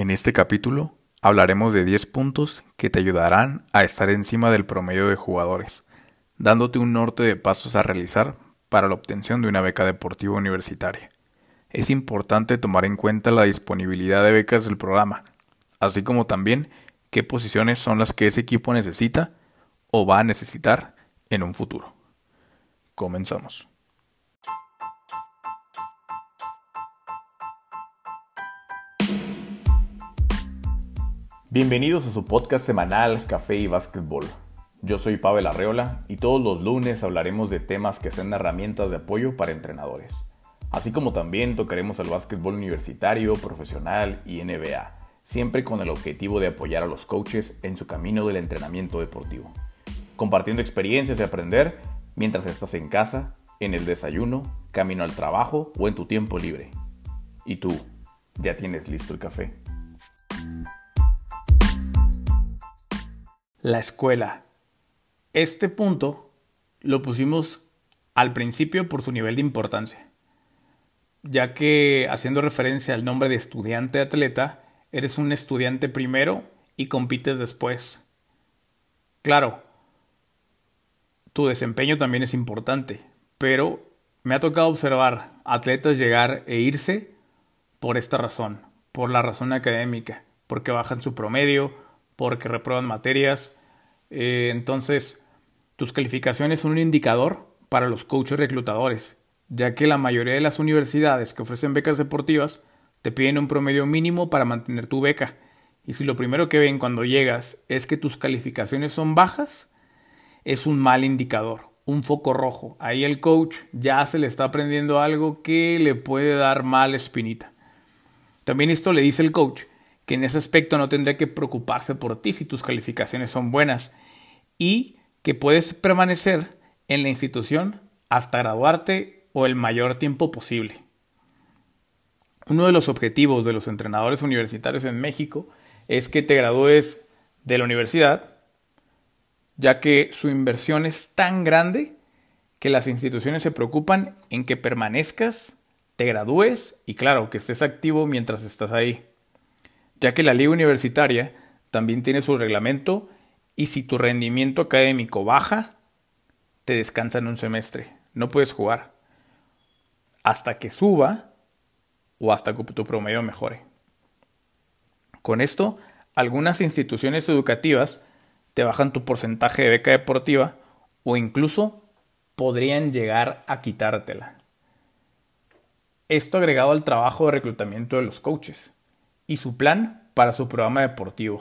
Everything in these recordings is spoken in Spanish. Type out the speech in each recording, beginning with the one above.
En este capítulo hablaremos de 10 puntos que te ayudarán a estar encima del promedio de jugadores, dándote un norte de pasos a realizar para la obtención de una beca deportiva universitaria. Es importante tomar en cuenta la disponibilidad de becas del programa, así como también qué posiciones son las que ese equipo necesita o va a necesitar en un futuro. Comenzamos. Bienvenidos a su podcast semanal Café y Básquetbol. Yo soy Pavel Arreola y todos los lunes hablaremos de temas que sean herramientas de apoyo para entrenadores. Así como también tocaremos el básquetbol universitario, profesional y NBA, siempre con el objetivo de apoyar a los coaches en su camino del entrenamiento deportivo, compartiendo experiencias y aprender mientras estás en casa, en el desayuno, camino al trabajo o en tu tiempo libre. ¿Y tú? ¿Ya tienes listo el café? La escuela. Este punto lo pusimos al principio por su nivel de importancia, ya que haciendo referencia al nombre de estudiante atleta, eres un estudiante primero y compites después. Claro, tu desempeño también es importante, pero me ha tocado observar atletas llegar e irse por esta razón, por la razón académica, porque bajan su promedio, porque reprueban materias. Eh, entonces, tus calificaciones son un indicador para los coaches reclutadores, ya que la mayoría de las universidades que ofrecen becas deportivas te piden un promedio mínimo para mantener tu beca. Y si lo primero que ven cuando llegas es que tus calificaciones son bajas, es un mal indicador, un foco rojo. Ahí el coach ya se le está aprendiendo algo que le puede dar mal espinita. También esto le dice el coach que en ese aspecto no tendría que preocuparse por ti si tus calificaciones son buenas y que puedes permanecer en la institución hasta graduarte o el mayor tiempo posible. Uno de los objetivos de los entrenadores universitarios en México es que te gradúes de la universidad, ya que su inversión es tan grande que las instituciones se preocupan en que permanezcas, te gradúes y claro, que estés activo mientras estás ahí ya que la liga universitaria también tiene su reglamento y si tu rendimiento académico baja, te descansan un semestre, no puedes jugar hasta que suba o hasta que tu promedio mejore. Con esto, algunas instituciones educativas te bajan tu porcentaje de beca deportiva o incluso podrían llegar a quitártela. Esto agregado al trabajo de reclutamiento de los coaches y su plan para su programa deportivo,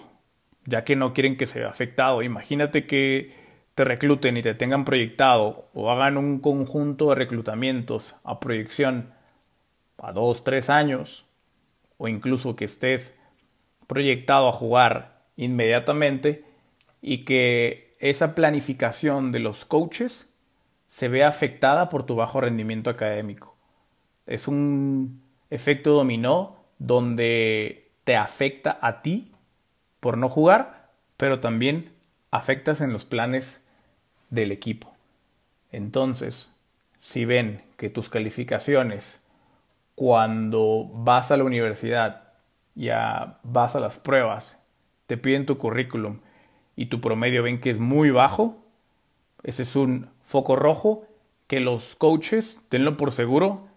ya que no quieren que se vea afectado. Imagínate que te recluten y te tengan proyectado o hagan un conjunto de reclutamientos a proyección a dos, tres años, o incluso que estés proyectado a jugar inmediatamente y que esa planificación de los coaches se vea afectada por tu bajo rendimiento académico. Es un efecto dominó donde te afecta a ti por no jugar, pero también afectas en los planes del equipo. Entonces, si ven que tus calificaciones cuando vas a la universidad, ya vas a las pruebas, te piden tu currículum y tu promedio ven que es muy bajo, ese es un foco rojo que los coaches, tenlo por seguro,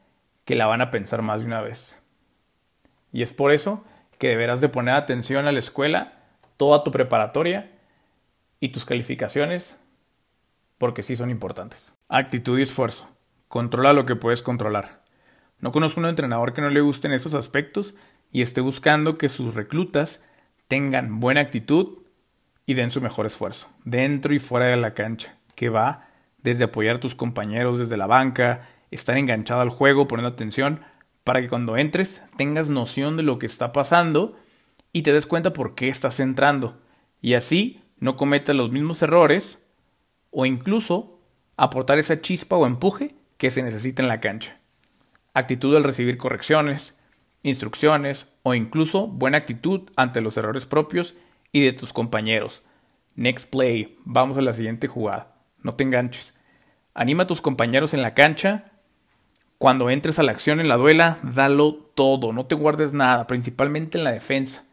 que la van a pensar más de una vez. Y es por eso que deberás de poner atención a la escuela, toda tu preparatoria y tus calificaciones, porque sí son importantes. Actitud y esfuerzo. Controla lo que puedes controlar. No conozco un entrenador que no le gusten estos aspectos y esté buscando que sus reclutas tengan buena actitud y den su mejor esfuerzo, dentro y fuera de la cancha, que va desde apoyar a tus compañeros desde la banca, estar enganchado al juego, poniendo atención, para que cuando entres tengas noción de lo que está pasando y te des cuenta por qué estás entrando y así no cometas los mismos errores o incluso aportar esa chispa o empuje que se necesita en la cancha. Actitud al recibir correcciones, instrucciones o incluso buena actitud ante los errores propios y de tus compañeros. Next play, vamos a la siguiente jugada. No te enganches. Anima a tus compañeros en la cancha cuando entres a la acción en la duela, dalo todo, no te guardes nada, principalmente en la defensa.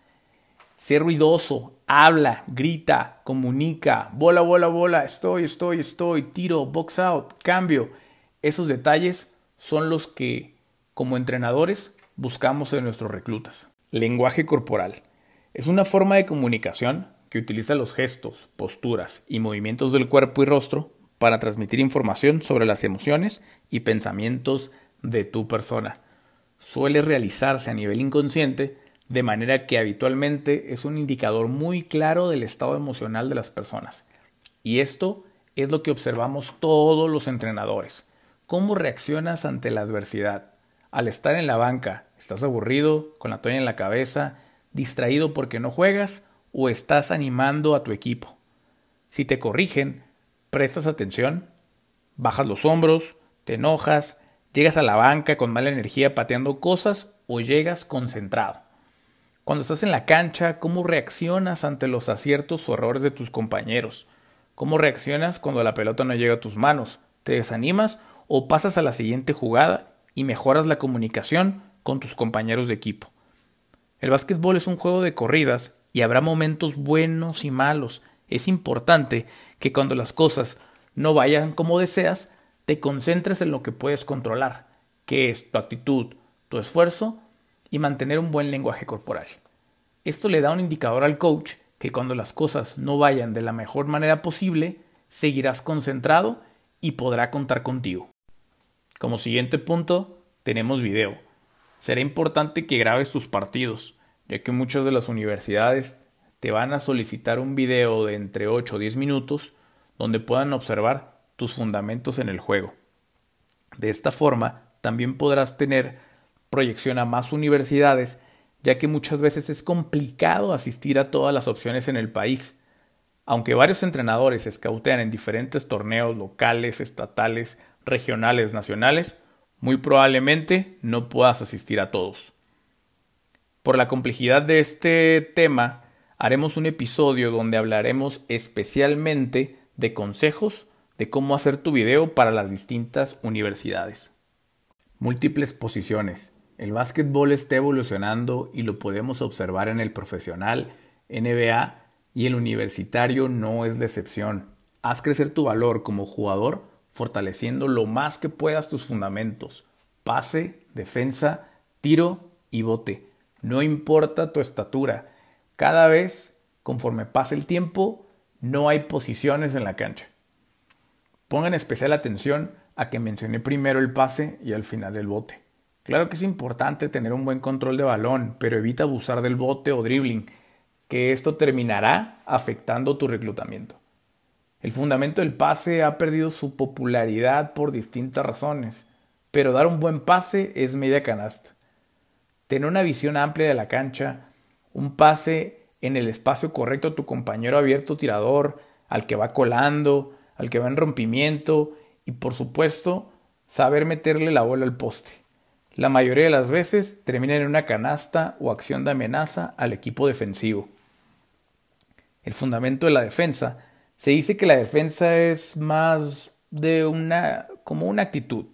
Sé ruidoso, habla, grita, comunica, bola, bola, bola, estoy, estoy, estoy, tiro, box out, cambio. Esos detalles son los que, como entrenadores, buscamos en nuestros reclutas. Lenguaje corporal. Es una forma de comunicación que utiliza los gestos, posturas y movimientos del cuerpo y rostro para transmitir información sobre las emociones y pensamientos de tu persona. Suele realizarse a nivel inconsciente de manera que habitualmente es un indicador muy claro del estado emocional de las personas. Y esto es lo que observamos todos los entrenadores. ¿Cómo reaccionas ante la adversidad? Al estar en la banca, ¿estás aburrido, con la toalla en la cabeza, distraído porque no juegas o estás animando a tu equipo? Si te corrigen, prestas atención, bajas los hombros, te enojas, llegas a la banca con mala energía pateando cosas o llegas concentrado. Cuando estás en la cancha, ¿cómo reaccionas ante los aciertos o errores de tus compañeros? ¿Cómo reaccionas cuando la pelota no llega a tus manos? ¿Te desanimas o pasas a la siguiente jugada y mejoras la comunicación con tus compañeros de equipo? El básquetbol es un juego de corridas y habrá momentos buenos y malos. Es importante que cuando las cosas no vayan como deseas, te concentres en lo que puedes controlar, que es tu actitud, tu esfuerzo y mantener un buen lenguaje corporal. Esto le da un indicador al coach que cuando las cosas no vayan de la mejor manera posible, seguirás concentrado y podrá contar contigo. Como siguiente punto, tenemos video. Será importante que grabes tus partidos, ya que muchas de las universidades te van a solicitar un video de entre 8 o 10 minutos donde puedan observar tus fundamentos en el juego. De esta forma, también podrás tener proyección a más universidades, ya que muchas veces es complicado asistir a todas las opciones en el país. Aunque varios entrenadores escautean en diferentes torneos locales, estatales, regionales, nacionales, muy probablemente no puedas asistir a todos. Por la complejidad de este tema, haremos un episodio donde hablaremos especialmente de consejos de cómo hacer tu video para las distintas universidades. Múltiples posiciones. El básquetbol está evolucionando y lo podemos observar en el profesional, NBA y el universitario no es la excepción. Haz crecer tu valor como jugador fortaleciendo lo más que puedas tus fundamentos. Pase, defensa, tiro y bote. No importa tu estatura. Cada vez, conforme pase el tiempo, no hay posiciones en la cancha. Pongan especial atención a que mencioné primero el pase y al final el bote. Claro que es importante tener un buen control de balón, pero evita abusar del bote o dribbling, que esto terminará afectando tu reclutamiento. El fundamento del pase ha perdido su popularidad por distintas razones, pero dar un buen pase es media canasta. Tener una visión amplia de la cancha, un pase en el espacio correcto a tu compañero abierto tirador, al que va colando, al que va en rompimiento y por supuesto saber meterle la bola al poste la mayoría de las veces termina en una canasta o acción de amenaza al equipo defensivo. El fundamento de la defensa se dice que la defensa es más de una como una actitud.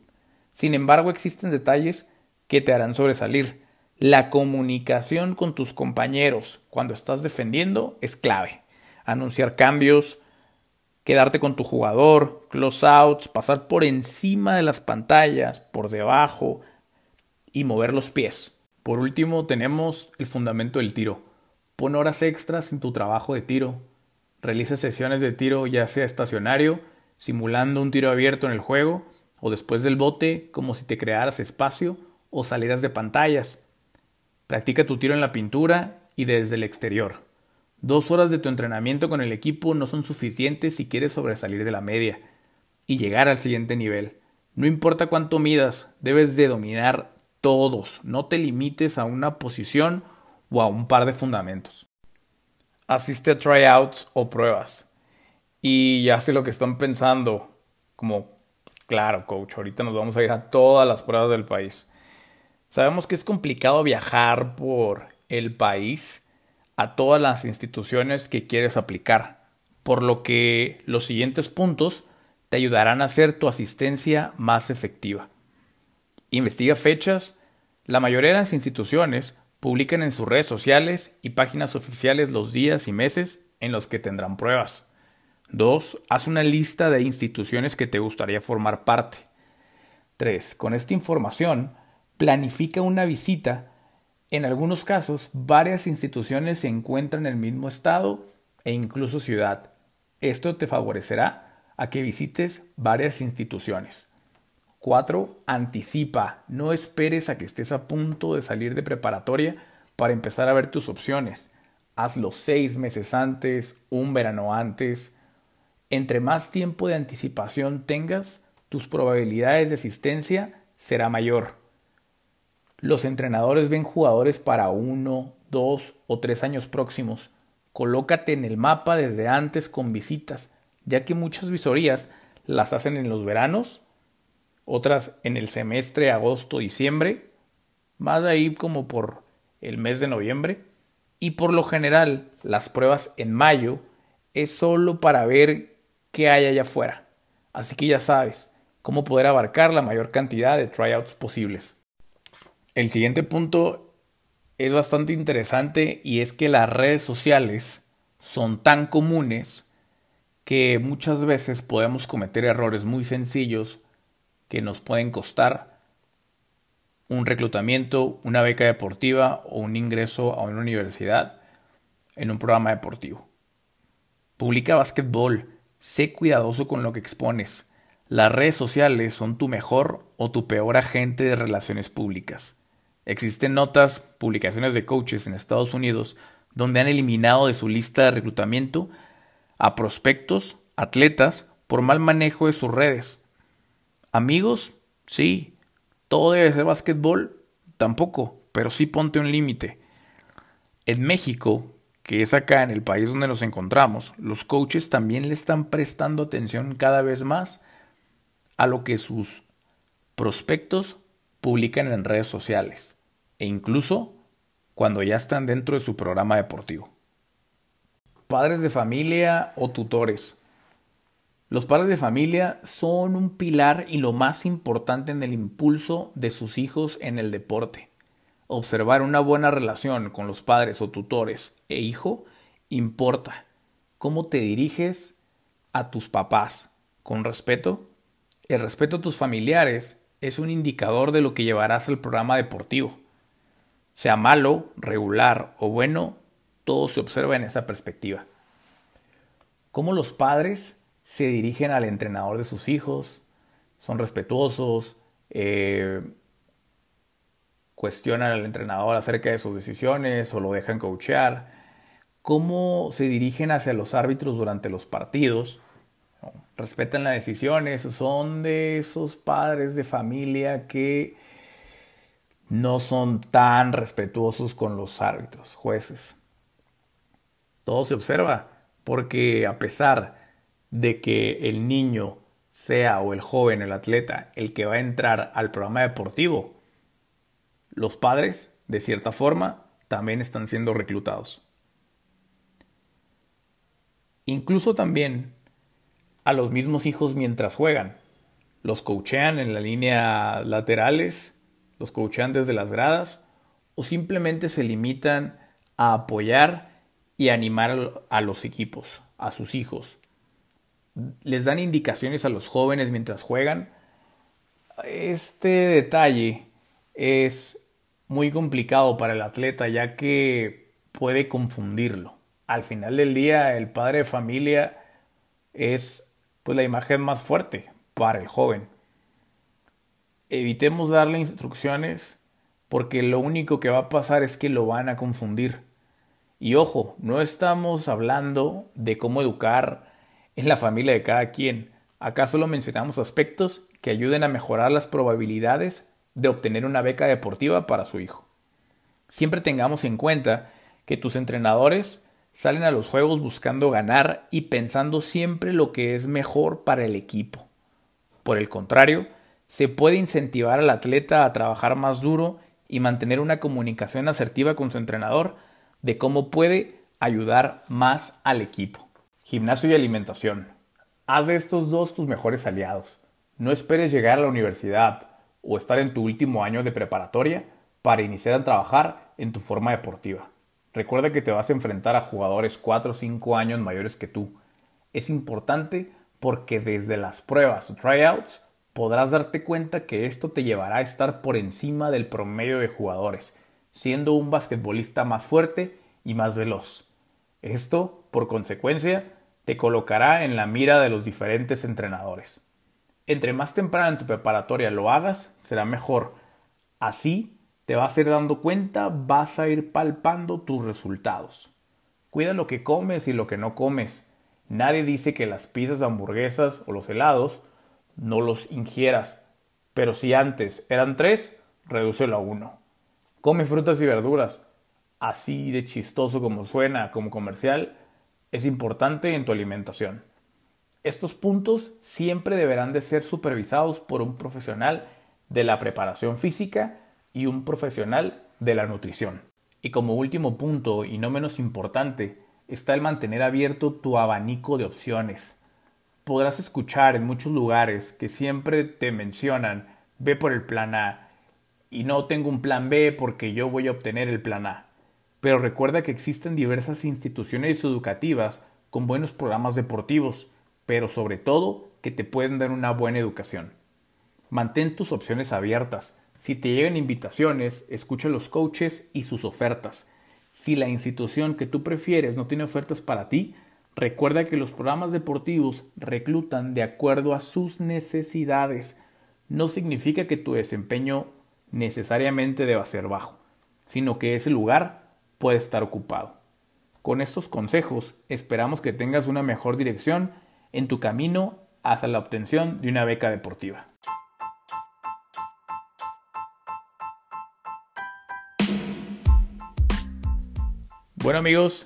Sin embargo, existen detalles que te harán sobresalir. La comunicación con tus compañeros cuando estás defendiendo es clave. Anunciar cambios, quedarte con tu jugador, close outs, pasar por encima de las pantallas, por debajo, y mover los pies. Por último, tenemos el fundamento del tiro. Pon horas extras en tu trabajo de tiro. Realiza sesiones de tiro ya sea estacionario, simulando un tiro abierto en el juego, o después del bote, como si te crearas espacio o salieras de pantallas. Practica tu tiro en la pintura y desde el exterior. Dos horas de tu entrenamiento con el equipo no son suficientes si quieres sobresalir de la media y llegar al siguiente nivel. No importa cuánto midas, debes de dominar todos, no te limites a una posición o a un par de fundamentos. Asiste a tryouts o pruebas y ya sé lo que están pensando, como, pues, claro, coach, ahorita nos vamos a ir a todas las pruebas del país. Sabemos que es complicado viajar por el país a todas las instituciones que quieres aplicar, por lo que los siguientes puntos te ayudarán a hacer tu asistencia más efectiva. Investiga fechas. La mayoría de las instituciones Publican en sus redes sociales y páginas oficiales los días y meses en los que tendrán pruebas. 2. Haz una lista de instituciones que te gustaría formar parte. 3. Con esta información, planifica una visita. En algunos casos, varias instituciones se encuentran en el mismo estado e incluso ciudad. Esto te favorecerá a que visites varias instituciones. 4. Anticipa. No esperes a que estés a punto de salir de preparatoria para empezar a ver tus opciones. Hazlo seis meses antes, un verano antes. Entre más tiempo de anticipación tengas, tus probabilidades de asistencia será mayor. Los entrenadores ven jugadores para uno, dos o tres años próximos. Colócate en el mapa desde antes con visitas, ya que muchas visorías las hacen en los veranos, otras en el semestre agosto-diciembre, más de ahí como por el mes de noviembre, y por lo general las pruebas en mayo es solo para ver qué hay allá afuera. Así que ya sabes cómo poder abarcar la mayor cantidad de tryouts posibles. El siguiente punto es bastante interesante y es que las redes sociales son tan comunes que muchas veces podemos cometer errores muy sencillos que nos pueden costar un reclutamiento, una beca deportiva o un ingreso a una universidad en un programa deportivo. Publica básquetbol, sé cuidadoso con lo que expones. Las redes sociales son tu mejor o tu peor agente de relaciones públicas. Existen notas, publicaciones de coaches en Estados Unidos donde han eliminado de su lista de reclutamiento a prospectos, atletas, por mal manejo de sus redes. Amigos, sí. ¿Todo debe ser básquetbol? Tampoco, pero sí ponte un límite. En México, que es acá en el país donde nos encontramos, los coaches también le están prestando atención cada vez más a lo que sus prospectos publican en redes sociales e incluso cuando ya están dentro de su programa deportivo. Padres de familia o tutores. Los padres de familia son un pilar y lo más importante en el impulso de sus hijos en el deporte. Observar una buena relación con los padres o tutores e hijo importa. ¿Cómo te diriges a tus papás? ¿Con respeto? El respeto a tus familiares es un indicador de lo que llevarás al programa deportivo. Sea malo, regular o bueno, todo se observa en esa perspectiva. Cómo los padres se dirigen al entrenador de sus hijos, son respetuosos, eh, cuestionan al entrenador acerca de sus decisiones o lo dejan coachear, cómo se dirigen hacia los árbitros durante los partidos, respetan las decisiones, son de esos padres de familia que no son tan respetuosos con los árbitros, jueces. Todo se observa, porque a pesar de que el niño sea o el joven, el atleta, el que va a entrar al programa deportivo, los padres, de cierta forma, también están siendo reclutados. Incluso también a los mismos hijos mientras juegan. Los coachean en la línea laterales los coachean desde las gradas o simplemente se limitan a apoyar y animar a los equipos, a sus hijos. Les dan indicaciones a los jóvenes mientras juegan. Este detalle es muy complicado para el atleta ya que puede confundirlo. Al final del día el padre de familia es pues la imagen más fuerte para el joven evitemos darle instrucciones porque lo único que va a pasar es que lo van a confundir. Y ojo, no estamos hablando de cómo educar en la familia de cada quien. Acá solo mencionamos aspectos que ayuden a mejorar las probabilidades de obtener una beca deportiva para su hijo. Siempre tengamos en cuenta que tus entrenadores salen a los juegos buscando ganar y pensando siempre lo que es mejor para el equipo. Por el contrario, se puede incentivar al atleta a trabajar más duro y mantener una comunicación asertiva con su entrenador de cómo puede ayudar más al equipo. Gimnasio y alimentación. Haz de estos dos tus mejores aliados. No esperes llegar a la universidad o estar en tu último año de preparatoria para iniciar a trabajar en tu forma deportiva. Recuerda que te vas a enfrentar a jugadores 4 o 5 años mayores que tú. Es importante porque desde las pruebas o tryouts podrás darte cuenta que esto te llevará a estar por encima del promedio de jugadores, siendo un basquetbolista más fuerte y más veloz. Esto, por consecuencia, te colocará en la mira de los diferentes entrenadores. Entre más temprano en tu preparatoria lo hagas, será mejor. Así te vas a ir dando cuenta, vas a ir palpando tus resultados. Cuida lo que comes y lo que no comes. Nadie dice que las pizzas, hamburguesas o los helados no los ingieras. Pero si antes eran tres, redúcelo a uno. Come frutas y verduras. Así de chistoso como suena como comercial, es importante en tu alimentación. Estos puntos siempre deberán de ser supervisados por un profesional de la preparación física y un profesional de la nutrición. Y como último punto, y no menos importante, está el mantener abierto tu abanico de opciones podrás escuchar en muchos lugares que siempre te mencionan ve por el plan A y no tengo un plan B porque yo voy a obtener el plan A. Pero recuerda que existen diversas instituciones educativas con buenos programas deportivos, pero sobre todo que te pueden dar una buena educación. Mantén tus opciones abiertas. Si te llegan invitaciones, escucha los coaches y sus ofertas. Si la institución que tú prefieres no tiene ofertas para ti, Recuerda que los programas deportivos reclutan de acuerdo a sus necesidades. No significa que tu desempeño necesariamente deba ser bajo, sino que ese lugar puede estar ocupado. Con estos consejos esperamos que tengas una mejor dirección en tu camino hacia la obtención de una beca deportiva. Bueno amigos,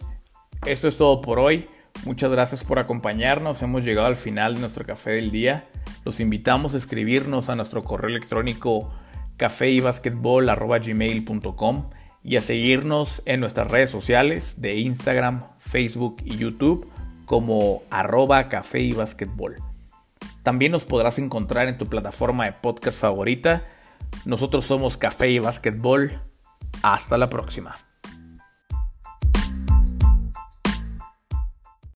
esto es todo por hoy. Muchas gracias por acompañarnos. Hemos llegado al final de nuestro café del día. Los invitamos a escribirnos a nuestro correo electrónico cafeybasketball.gmail.com y a seguirnos en nuestras redes sociales de Instagram, Facebook y YouTube como arroba café y También nos podrás encontrar en tu plataforma de podcast favorita. Nosotros somos Café y Basketball. Hasta la próxima.